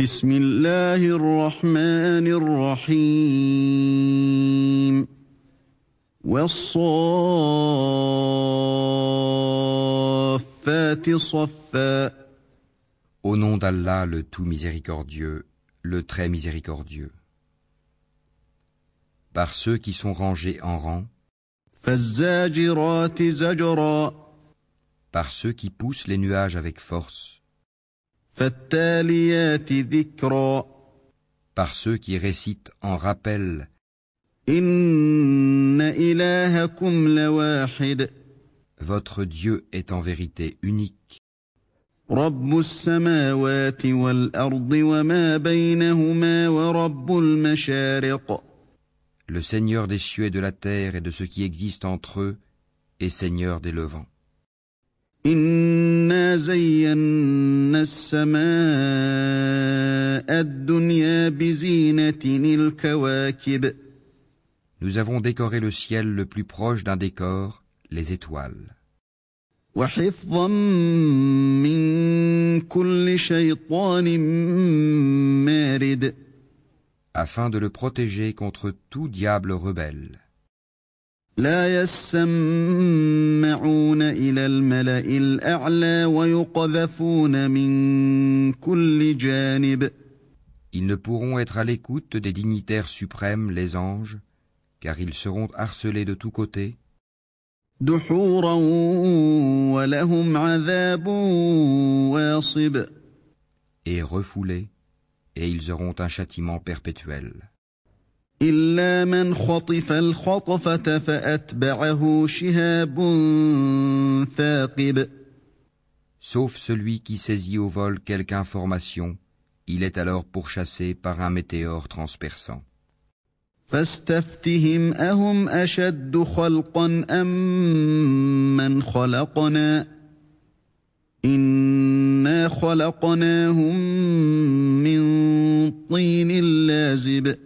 بسم الله الرحمن الرحيم والصافات صفا Au nom d'Allah, le tout miséricordieux, le très miséricordieux. Par ceux qui sont rangés en rang, فالزاجرات زجرا par ceux qui poussent les nuages avec force, فالتاليات ذكرا par ceux qui récitent en rappel إن إلهكم لواحد Votre Dieu est en vérité unique, رب السماوات والأرض وما بينهما ورب المشارق le Seigneur des cieux et de la terre et de ce qui existe entre eux, et Seigneur des levants. إنا زينا السماء الدنيا بزينة الكواكب Nous avons décoré le ciel le plus proche d'un décor, les étoiles, وحفظا من كل شيطان مارد afin de le protéger contre tout diable rebelle. لا يسمعون إلى الملأ الأعلى ويقذفون من كل جانب Ils ne pourront être à l'écoute des dignitaires suprêmes, les anges, car ils seront harcelés de tous côtés, دحورا ولهم عذاب واصب et refoulés, et ils auront un châtiment perpétuel. إلا من خطف الخطفة فأتبعه شهاب ثاقب Sauf celui qui saisit au vol quelque information, il est alors pourchassé par un météore transperçant. فاستفتهم أهم أشد خلقا أم من خلقنا إنا خلقناهم من طين لازب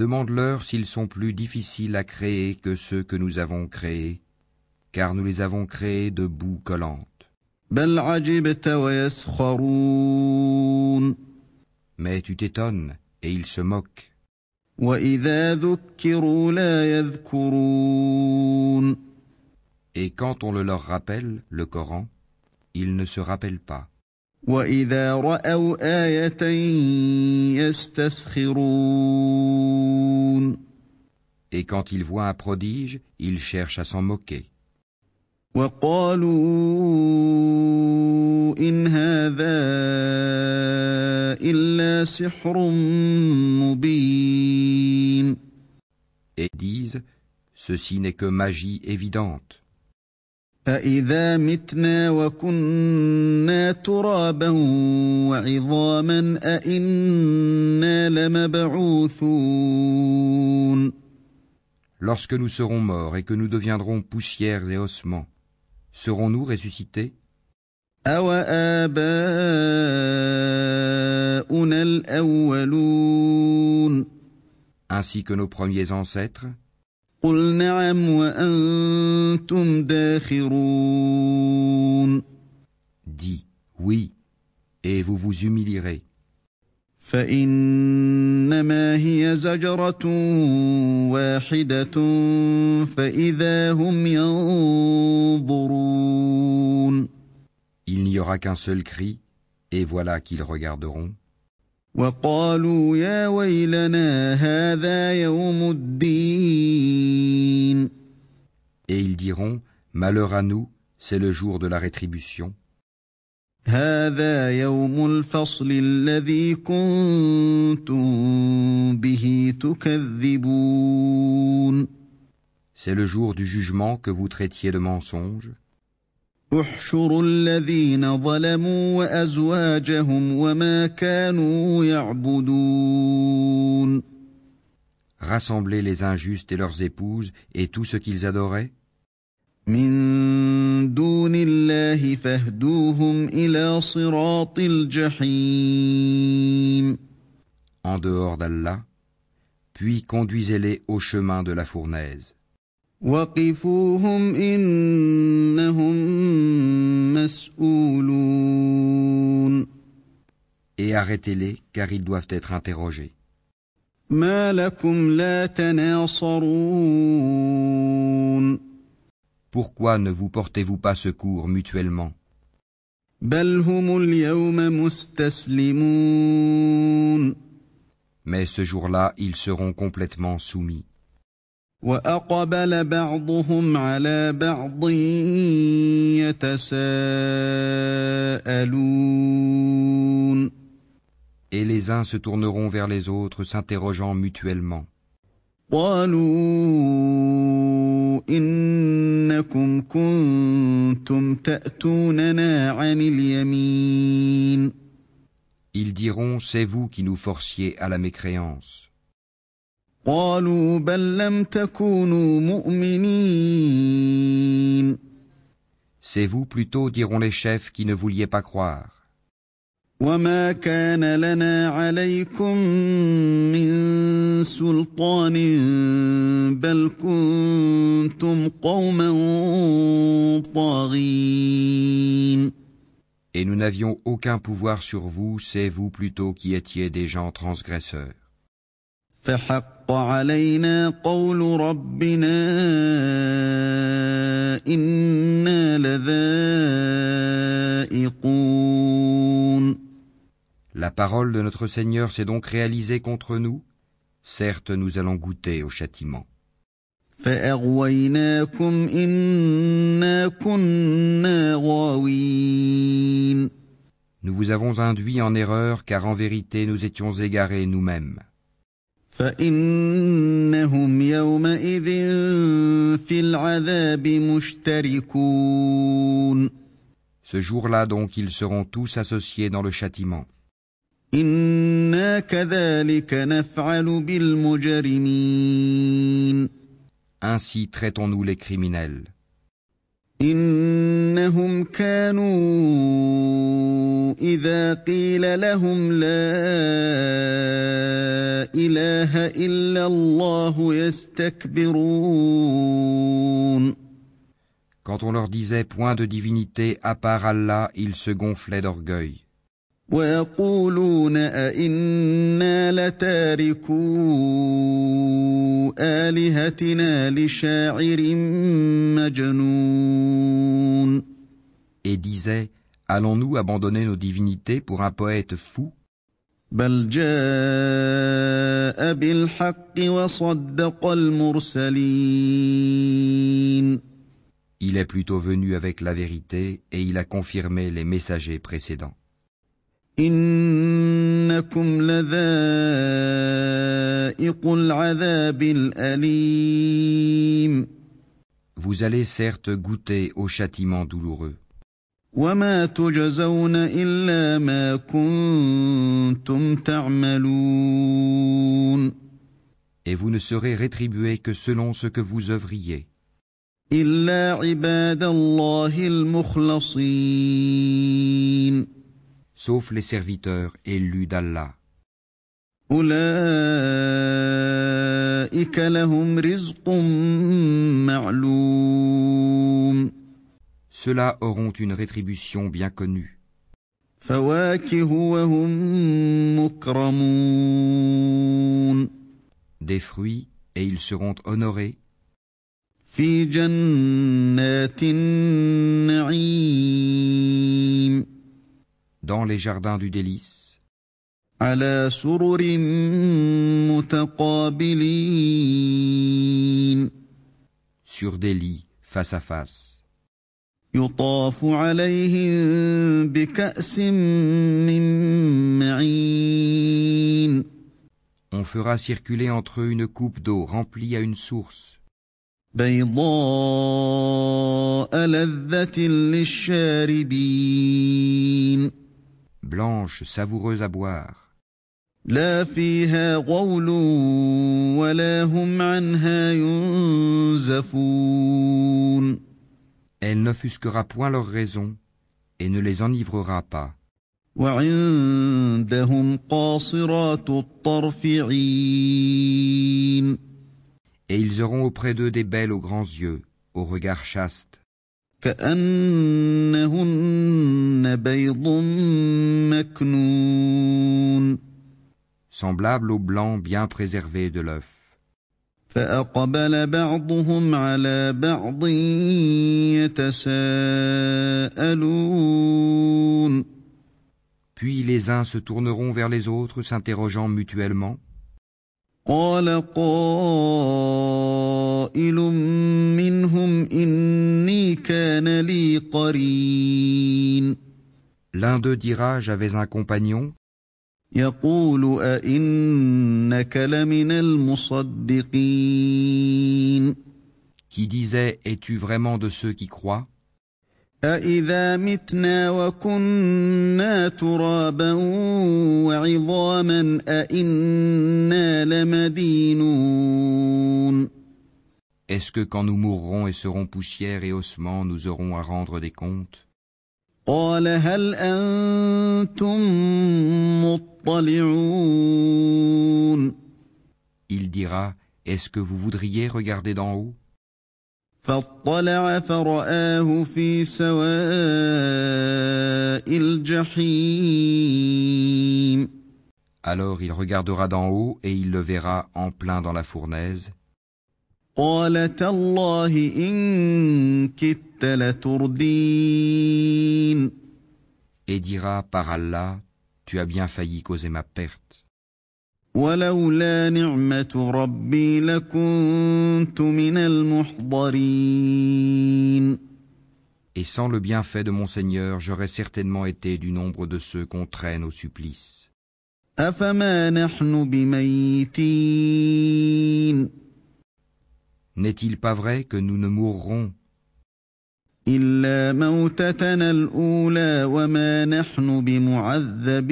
Demande-leur s'ils sont plus difficiles à créer que ceux que nous avons créés, car nous les avons créés de boue collante. Mais tu t'étonnes et ils se moquent. Et quand on le leur rappelle, le Coran, ils ne se rappellent pas. وإذا رأوا آية يستسخرون Et quand ils voient un prodige, ils cherchent à s'en moquer. وقالوا إن هذا إلا سحر مبين Et disent, ceci n'est que magie évidente. أإذا متنا وكنا ترابا وعظاما أإنا لمبعوثون Lorsque nous serons morts et que nous deviendrons poussière et ossements, serons-nous ressuscités أوآباؤنا الأولون ainsi que nos premiers ancêtres قل نعم وأنتم داخرون Dis oui, et vous vous humilierez. فإنما هي زجرة واحدة فإذا هم ينظرون Il n'y aura qu'un seul cri, et voilà qu'ils regarderont. وقالوا يا ويلنا هذا يوم الدين Et ils diront, Malheur à nous, c'est le jour de la rétribution. هذا يوم الفصل الذي كنتم به تكذبون C'est le jour du jugement que vous traitiez de mensonge. احشروا الذين ظلموا وازواجهم وما كانوا يعبدون Rassemblez les injustes et leurs épouses et tout ce qu'ils adoraient, من دون الله فاهدوهم الى صراط الجحيم en dehors d'Allah, puis conduisez-les au chemin de la fournaise. وقفوهم انهم مسؤولون Et arrêtez-les, car ils doivent être interrogés. ما لكم لا تناصرون Pourquoi ne vous portez-vous pas secours mutuellement بل هم اليوم مستسلمون Mais ce jour-là, ils seront complètement soumis. وأقبل بعضهم على بعض يتساءلون Et les uns se tourneront vers les autres, s'interrogeant mutuellement. قالوا إنكم كنتم تأتوننا عن اليمين Ils diront, c'est vous qui nous forciez à la mécréance. قالوا بل لم تكونوا مؤمنين C'est vous plutôt, diront les chefs, qui ne vouliez pas croire. وما كان لنا عليكم من سلطان بل كنتم قوما طاغين Et nous n'avions aucun pouvoir sur vous, c'est vous plutôt qui étiez des gens transgresseurs. فحق علينا قول ربنا إنا لذائقون La parole de notre Seigneur s'est donc réalisée contre nous. Certes, nous allons goûter au châtiment. فأغويناكم إنا كنا غاوين Nous vous avons induit en erreur, car en vérité nous étions égarés nous-mêmes. فإنهم يومئذ في العذاب مشتركون Ce jour-là donc ils seront tous associés dans le châtiment. إنا كذلك نفعل بالمجرمين Ainsi traitons-nous les criminels. إنهم كانوا إذا قيل لهم لا إله إلا الله يستكبرون Quand on leur disait point de divinité à part Allah, ils se gonflaient d'orgueil. ويقولون أئنا لتاركو آلهتنا لشاعر مجنون Et disaient, allons-nous abandonner nos divinités pour un poète fou بل جاء بالحق وصدق المرسلين Il est plutôt venu avec la vérité et il a confirmé les messagers précédents. إنكم لذائق العذاب الأليم Vous allez certes goûter au châtiment douloureux. وما تجزون إلا ما كنتم تعملون et vous ne serez rétribués que selon ce que vous œuvriez, إلا عباد الله المخلصين sauf les serviteurs élus d'Allah. Ceux-là auront une rétribution bien connue. Des fruits, et ils seront honorés dans les jardins du délice, على سرر متقابلين sur des lits face à face. يطاف عليهم بكأس من معين On fera circuler entre eux une coupe d'eau remplie à une source, بيضاء لذة للشاربين blanche, savoureuse à boire. Elle n'offusquera point leur raison et ne les enivrera pas. Et ils auront auprès d'eux des belles aux grands yeux, au regard chaste كأنهن بيض مكنون semblable au blanc bien préservé de l'œuf. فأقبل بعضهم على بعض يتساءلون Puis les uns se tourneront vers les autres, s'interrogeant mutuellement. قال قائل منهم إني كان لي قرين L'un d'eux dira J'avais un compagnon يقول أئنك لمن المصدقين qui disait Es-tu vraiment de ceux qui croient أإذا متنا وكنا ترابا وعظاما أإنا لمدينون Est-ce que quand nous mourrons et serons poussière et ossements, nous aurons à rendre des comptes قال هل أنتم مطلعون Il dira Est-ce que vous voudriez regarder d'en haut فاطلع فرآه في سواء الجحيم Alors il regardera d'en haut et il le verra en plein dans la fournaise. قال تالله إن كدت لتردين et dira par Allah, tu as bien failli causer ma perte. ولولا نعمة ربي لكنت من المحضرين Et sans le bienfait de mon Seigneur, j'aurais certainement été du nombre de ceux qu'on traîne au supplice. أفما نحن بميتين N'est-il pas vrai que nous ne mourrons إلا موتتنا الأولى وما نحن بمعذبين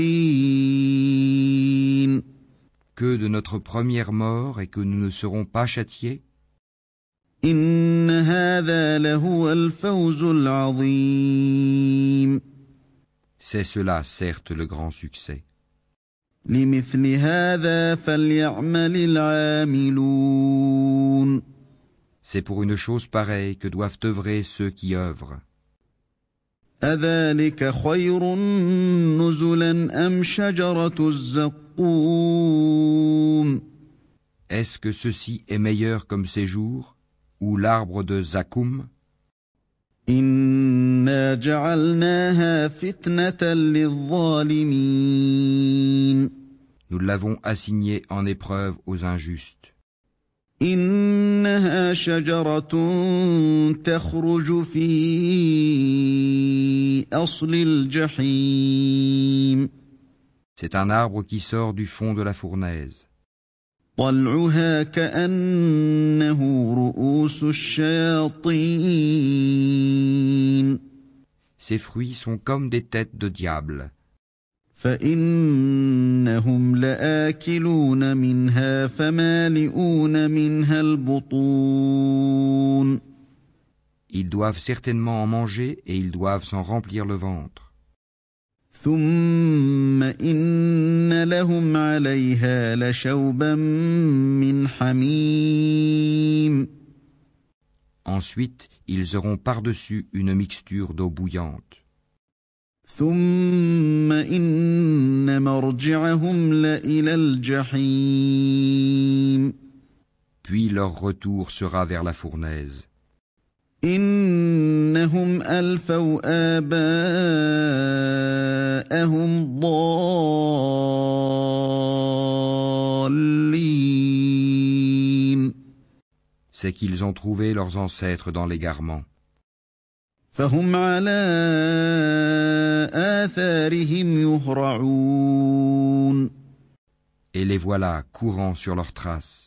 que de notre première mort et que nous ne serons pas châtiés إن هذا لهو الفوز العظيم C'est cela, certes, le grand succès. لمثل هذا فليعمل العاملون C'est pour une chose pareille que doivent œuvrer ceux qui œuvrent. أذلك خير نزلا أم شجرة الزقوم Est-ce que ceci est meilleur comme séjour ou l'arbre de Zakoum إنا جعلناها فتنة للظالمين Nous l'avons assigné en épreuve aux injustes. إنها شجرة تخرج في أصل الجحيم C'est un arbre qui sort du fond de la fournaise. Ses fruits sont comme des têtes de diable. Ils doivent certainement en manger et ils doivent s'en remplir le ventre. ثم إن لهم عليها لشوبا من حميم Ensuite, ils auront par-dessus une mixture d'eau bouillante. ثم إن مرجعهم لإلى الجحيم Puis leur retour sera vers la fournaise. إنهم ألفوا آباءهم ضالين C'est qu'ils ont trouvé leurs ancêtres dans l'égarement. فهم على آثارهم يهرعون Et les voilà courant sur leurs traces.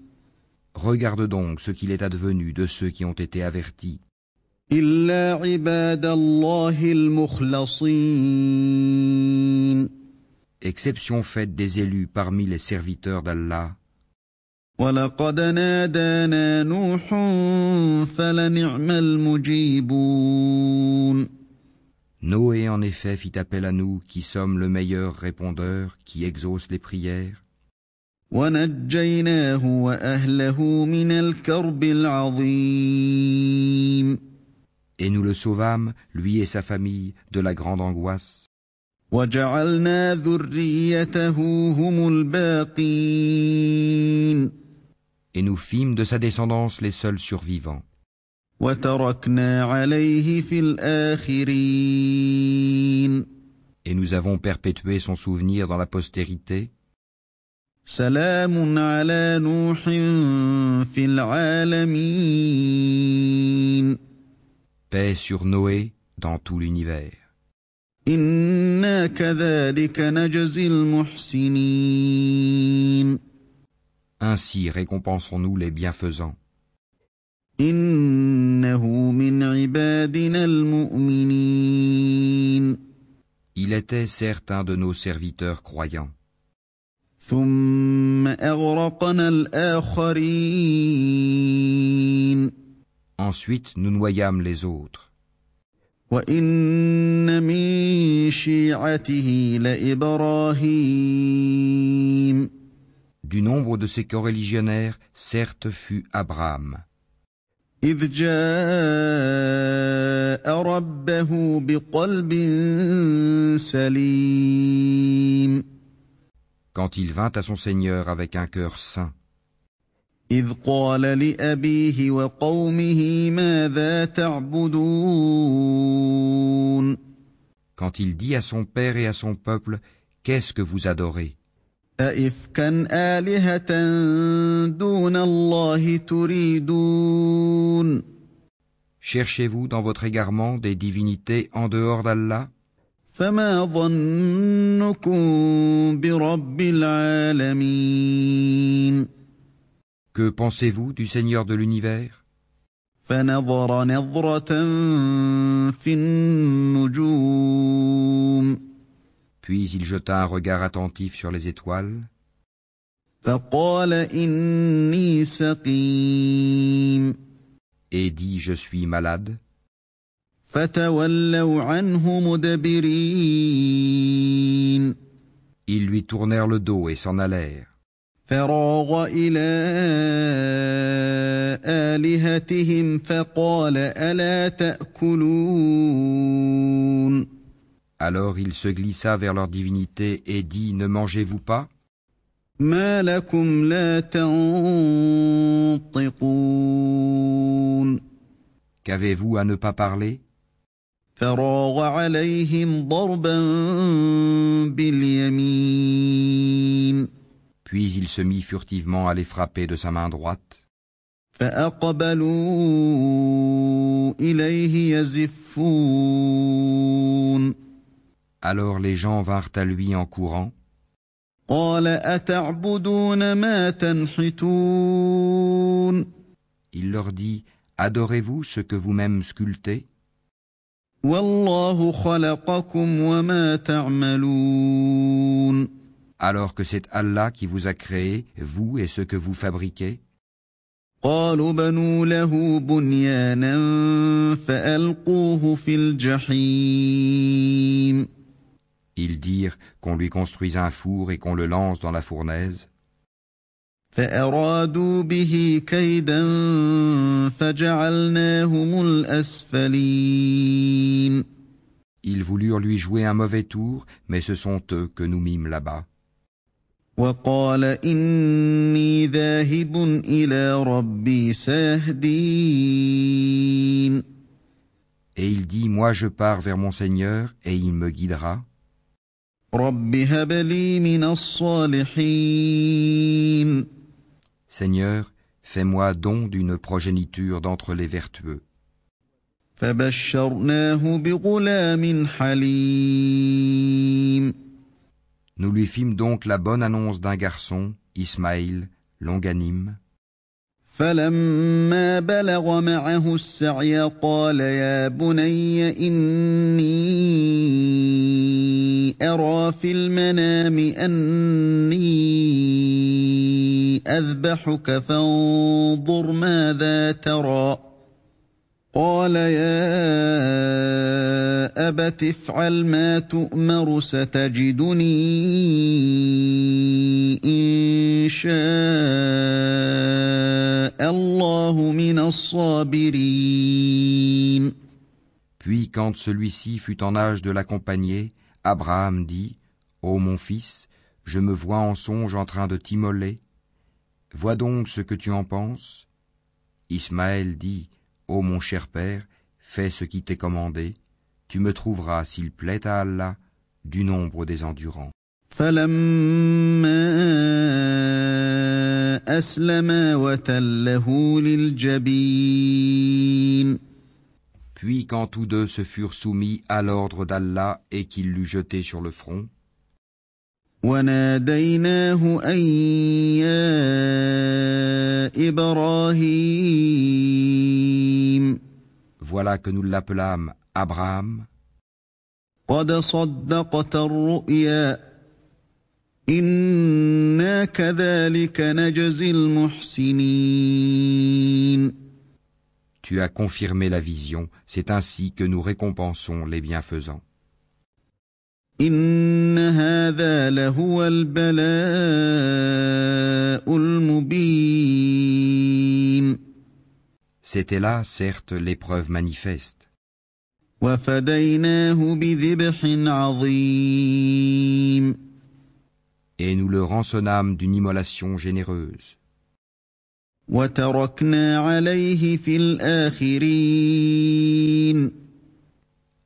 Regarde donc ce qu'il est advenu de ceux qui ont été avertis. Exception faite des élus parmi les serviteurs d'Allah. Noé en effet fit appel à nous qui sommes le meilleur répondeur qui exauce les prières. ونجيناه وأهله من الكرب العظيم et nous le sauvâmes, lui et sa famille, de la grande angoisse, وجعلنا ذريته هم الباقين et nous fîmes de sa descendance les seuls survivants. وتركنا عليه في الآخرين Et nous avons perpétué son souvenir dans la postérité, سلام على نوح في العالمين paix sur Noé dans tout l'univers. إنا كذلك نجزي المحسنين Ainsi récompensons-nous les bienfaisants. إنه من عبادنا المؤمنين Il était certain de nos serviteurs croyants. ثم أغرقنا الآخرين Ensuite nous noyâmes les autres. وإن من شيعته لإبراهيم Du nombre de ces coreligionnaires, certes fut Abraham, إذ جاء ربه بقلب سليم quand il vint à son Seigneur avec un cœur saint, إذ قال لأبيه وقومه ماذا تعبدون quand il dit à son père et à son peuple, Qu'est-ce que vous adorez أئفكا آلهة دون الله تريدون Cherchez-vous dans votre égarement des divinités en dehors d'Allah فما ظنكم برب العالمين Que pensez-vous du Seigneur de l'univers فنظر نظرة في النجوم Puis il jeta un regard attentif sur les étoiles, فقال إني سقيم et dit Je suis malade. Ils lui tournèrent le dos et s'en allèrent. Alors il se glissa vers leur divinité et dit Ne mangez-vous pas? Qu'avez-vous à ne pas parler? فراغ عليهم ضربا باليمين Puis il se mit furtivement à les frapper de sa main droite. فأقبلوا إليه يزفون Alors les gens vinrent à lui en courant. قال أتعبدون ما تنحتون Il leur dit Adorez-vous ce que vous-même sculptez Alors que c'est Allah qui vous a créé, vous et ce que vous fabriquez? Ils dirent qu'on lui construise un four et qu'on le lance dans la fournaise. فأرادوا به كيدا فجعلناهم الأسفلين Ils voulurent lui jouer un mauvais tour, mais ce sont eux que nous mîmes là-bas. وقال إني ذاهب إلى ربي سيهدين Et il dit, Moi je pars vers mon Seigneur, et il me guidera. رب هب لي من الصالحين Seigneur, fais-moi don d'une progéniture d'entre les vertueux. فبشرناه بغلام حليم Nous lui fîmes donc la bonne annonce d'un garçon, Ismaïl, longanime, فلما بلغ معه السعي قال يا بني إني أرى في المنام أني أذبحك فانظر ماذا ترى قال يا أبت افعل ما تؤمر ستجدني إن شاء الله من الصابرين Puis quand celui-ci fut en âge de l'accompagner, Abraham dit Ô mon fils, je me vois en songe en train de t'immoler. Vois donc ce que tu en penses. Ismaël dit Ô mon cher père, fais ce qui t'est commandé. Tu me trouveras, s'il plaît à Allah, du nombre des endurants. Puis quand tous deux se furent soumis à l'ordre d'Allah et qu'il l'eut jeté sur le front, voilà que nous l'appelâmes Abraham. Tu as confirmé la vision, c'est ainsi que nous récompensons les bienfaisants. C'était là, certes, l'épreuve manifeste. Et nous le rançonnâmes d'une immolation généreuse.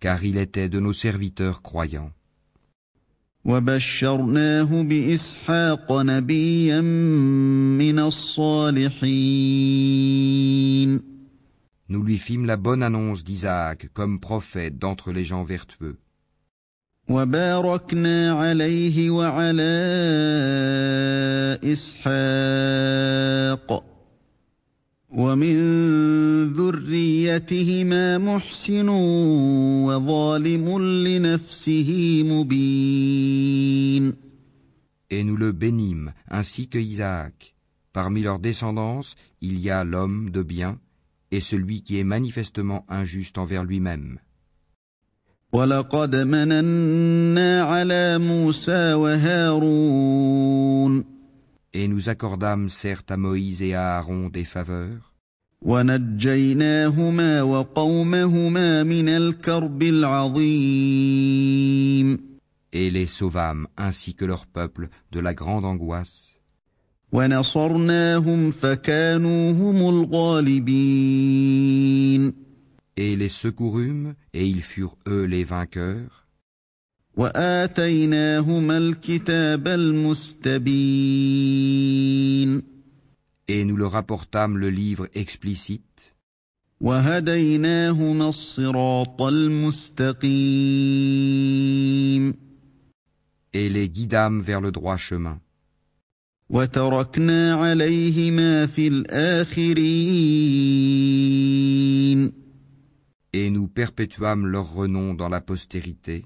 Car il était de nos serviteurs croyants. Nous lui fîmes la bonne annonce d'Isaac comme prophète d'entre les gens vertueux. وباركنا عليه وعلى إسحاق ومن ذريتهما محسن وظالم لنفسه مبين Et nous le bénîmes, ainsi que Isaac. Parmi leurs descendance, il y a l'homme de bien et celui qui est manifestement injuste envers lui-même. ولقد مننا على موسى وهارون Et nous accordâmes certes à Moïse et à Aaron des faveurs. Et les sauvâmes ainsi que leur peuple de la grande angoisse. Et les secourûmes, et ils furent eux les vainqueurs. Et nous leur apportâmes le livre explicite. Et les guidâmes vers le droit chemin. Et nous perpétuâmes leur renom dans la postérité.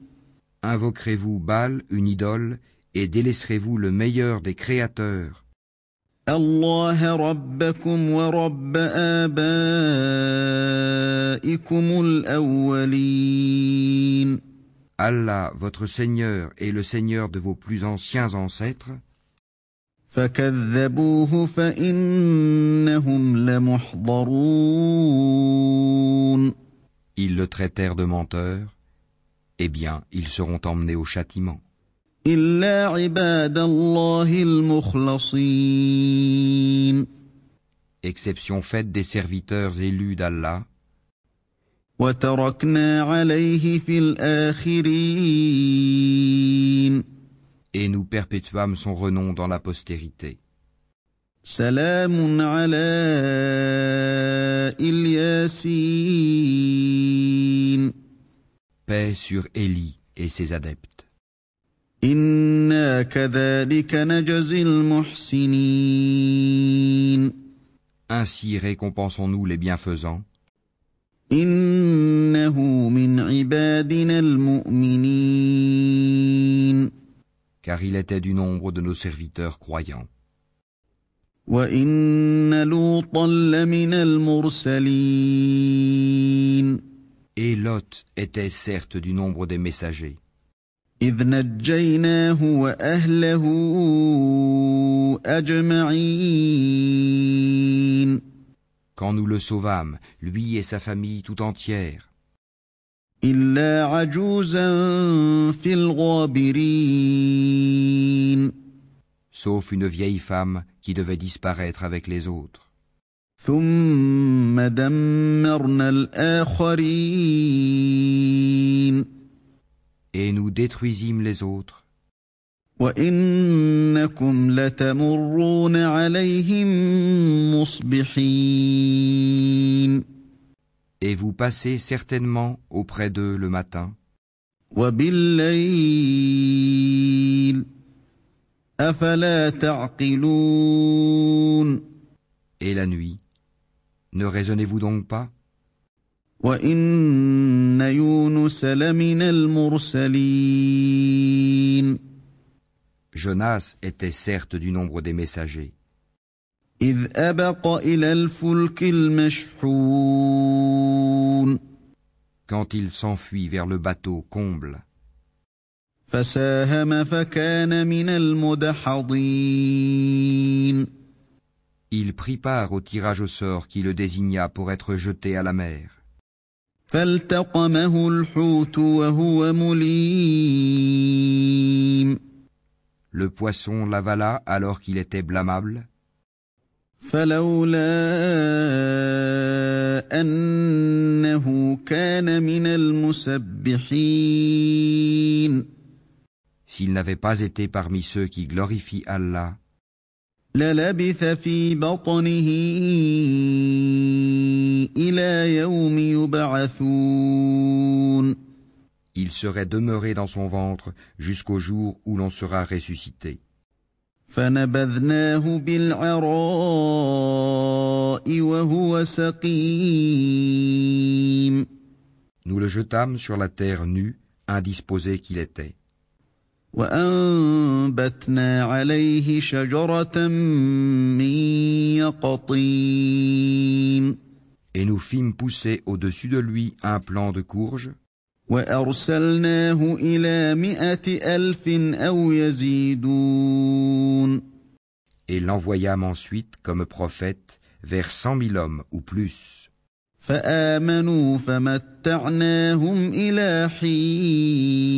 Invoquerez-vous Baal, une idole, et délaisserez-vous le meilleur des créateurs الله ربكم ورب آبائكم الأولين Allah, votre Seigneur, est le Seigneur de vos plus anciens ancêtres فكذبوه فإنهم لمحضرون Ils le traitèrent de menteur. eh bien, ils seront emmenés au châtiment. Exception faite des serviteurs élus d'Allah. Et nous perpétuâmes son renom dans la postérité. Salam ala Paix sur Élie et ses adeptes. إنا كذلك نجزي المحسنين Ainsi récompensons-nous les bienfaisants, إنه من عبادنا المؤمنين car il était du nombre de nos serviteurs croyants. وإن لوطا لمن المرسلين Et Lot était certes du nombre des messagers. Quand nous le sauvâmes, lui et sa famille tout entière. Sauf une vieille femme qui devait disparaître avec les autres. ثم دمرنا الآخرين Et nous détruisîmes les autres, وإنكم لتمرون عليهم مصبحين et vous passez certainement auprès d'eux le matin, وبالليل أفلا تعقلون et la nuit. ne raisonnez-vous donc pas? Jonas était certes du nombre des messagers. Quand il s'enfuit vers le bateau comble. il prit part au tirage au sort qui le désigna pour être jeté à la mer. فالتقمه الحوت وهو مليم Le poisson l'avala alors qu'il était blâmable, فلولا أنه كان من المسبحين s'il n'avait pas été parmi ceux qui glorifient Allah, للبث في بطنه إلى يوم يبعثون il serait demeuré dans son ventre jusqu'au jour où l'on sera ressuscité. فنبذناه بالعراء وهو سقيم Nous le jetâmes sur la terre nue, indisposé qu'il était. وأنبتنا عليه شجرة من يقطين Et nous fîmes pousser au-dessus de lui un plant de courge, وأرسلناه إلى مائة ألف أو يزيدون et l'envoyâmes ensuite comme prophète vers cent mille hommes ou plus. فآمنوا فمتعناهم إلى حين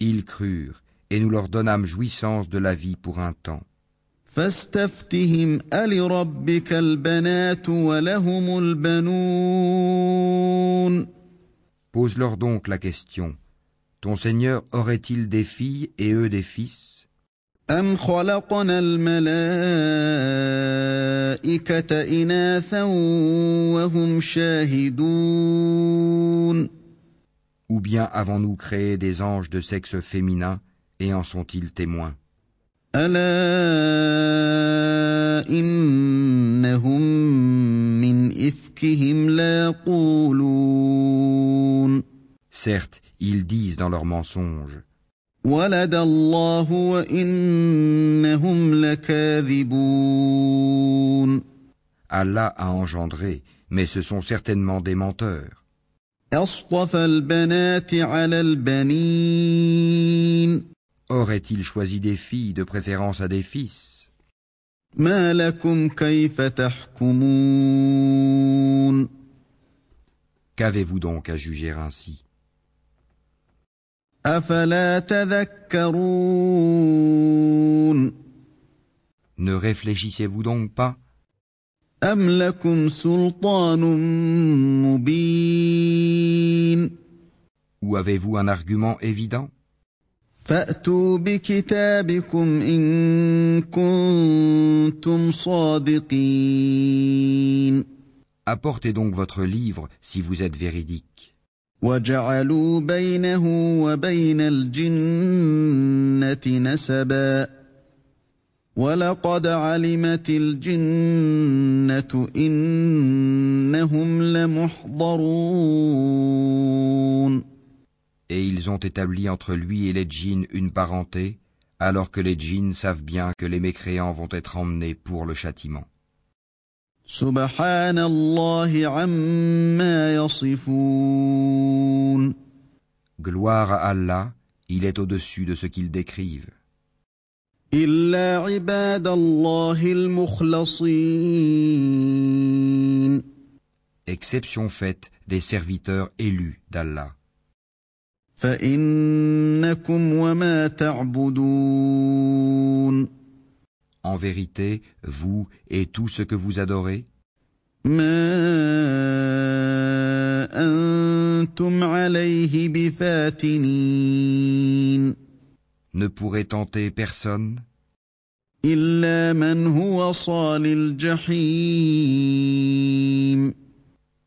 Ils crurent, et nous leur donnâmes jouissance de la vie pour un temps. فاستفتهم ألربك البنات ولهم البنون Pose-leur donc la question. Ton Seigneur aurait-il des filles et eux des fils أم خلقنا الملائكة إناثا وهم شاهدون Ou bien avons-nous créé des anges de sexe féminin et en sont-ils témoins ألا إنهم من إفكهم ليقولون Certes, ils disent dans leurs mensonges ولد الله وإنهم لكاذبون Allah a engendré, mais ce sont certainement des menteurs. Aurait-il choisi des filles de préférence à des fils? Qu'avez-vous donc à juger ainsi? Ne réfléchissez-vous donc pas? أم لكم سلطان مبين Ou avez-vous un argument évident فأتوا بكتابكم إن كنتم صادقين Apportez donc votre livre si vous êtes véridique. وجعلوا بينه وبين الجنة نسبا ولقد علمت الجنة إنهم لمحضرون Et ils ont établi entre lui et les djinns une parenté, alors que les djinns savent bien que les mécréants vont être emmenés pour le châtiment. سبحان الله عما يصفون Gloire à Allah, il est au-dessus de ce qu'ils décrivent. إلا عباد الله المخلصين Exception faite des serviteurs élus d'Allah. فإنكم وما تعبدون En vérité, vous et tout ce que vous adorez, ما أنتم عليه بفاتنين ne pourrait tenter personne?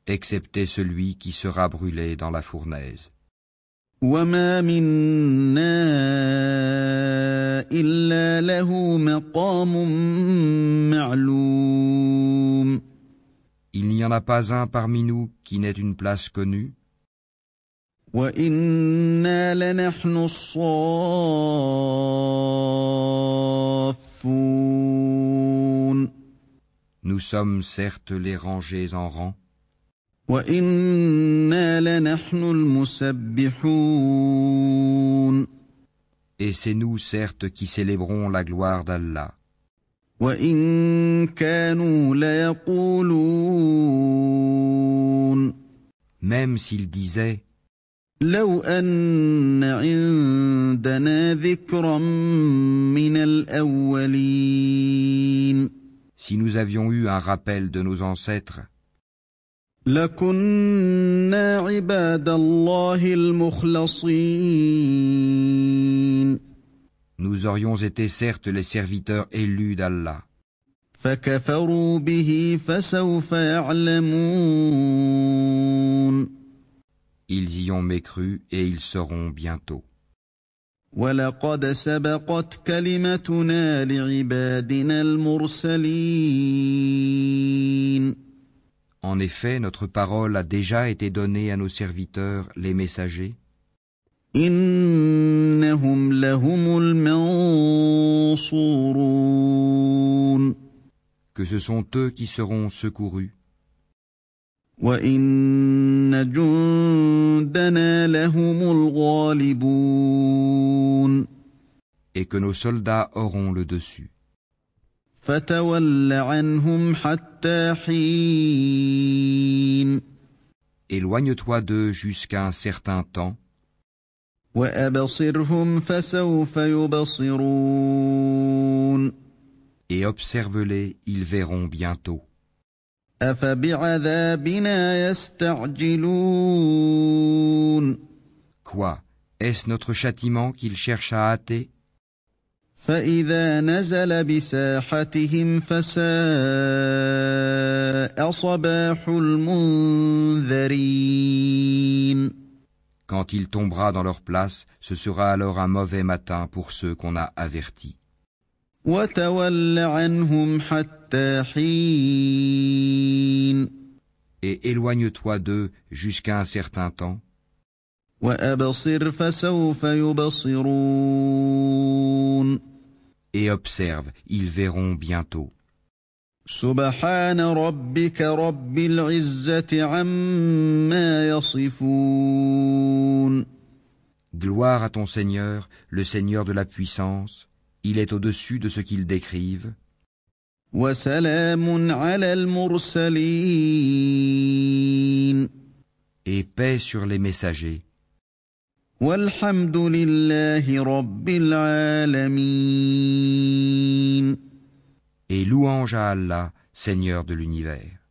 Excepté celui qui sera brûlé dans la fournaise. Il n'y en a pas un parmi nous qui n'ait une place connue? وإنا لنحن الصافون nous sommes certes les rangés en rang, وإنا لنحن المسبحون et c'est nous certes qui célébrons la gloire d'Allah. وإن كانوا ليقولون Même s'ils disaient لو أن عندنا ذكرا من الأولين Si nous avions eu un rappel de nos ancêtres, لكنا عباد الله المخلصين nous aurions été certes les serviteurs élus d'Allah. فكفروا به فسوف يعلمون Ils y ont mécru et ils sauront bientôt. ولقد سبقت كلمتنا لعبادنا المرسلين En effet, notre parole a déjà été donnée à nos serviteurs, les messagers, إنهم لهم المنصورون que ce sont eux qui seront secourus, Et que nos soldats auront le dessus. Éloigne-toi d'eux jusqu'à un certain temps. Et observe-les, ils verront bientôt. Quoi? Est-ce notre châtiment qu'ils cherchent à hâter? Quand il tombera dans leur place, ce sera alors un mauvais matin pour ceux qu'on a avertis. Et éloigne-toi d'eux jusqu'à un certain temps, وأبصر فسوف يبصرون et observe, ils verront bientôt. سبحان ربك رب العزة عما يصفون Gloire à ton Seigneur, le Seigneur de la puissance, il est au-dessus de ce qu'ils décrivent. Et paix sur les messagers. Et louange à Allah, Seigneur de l'univers.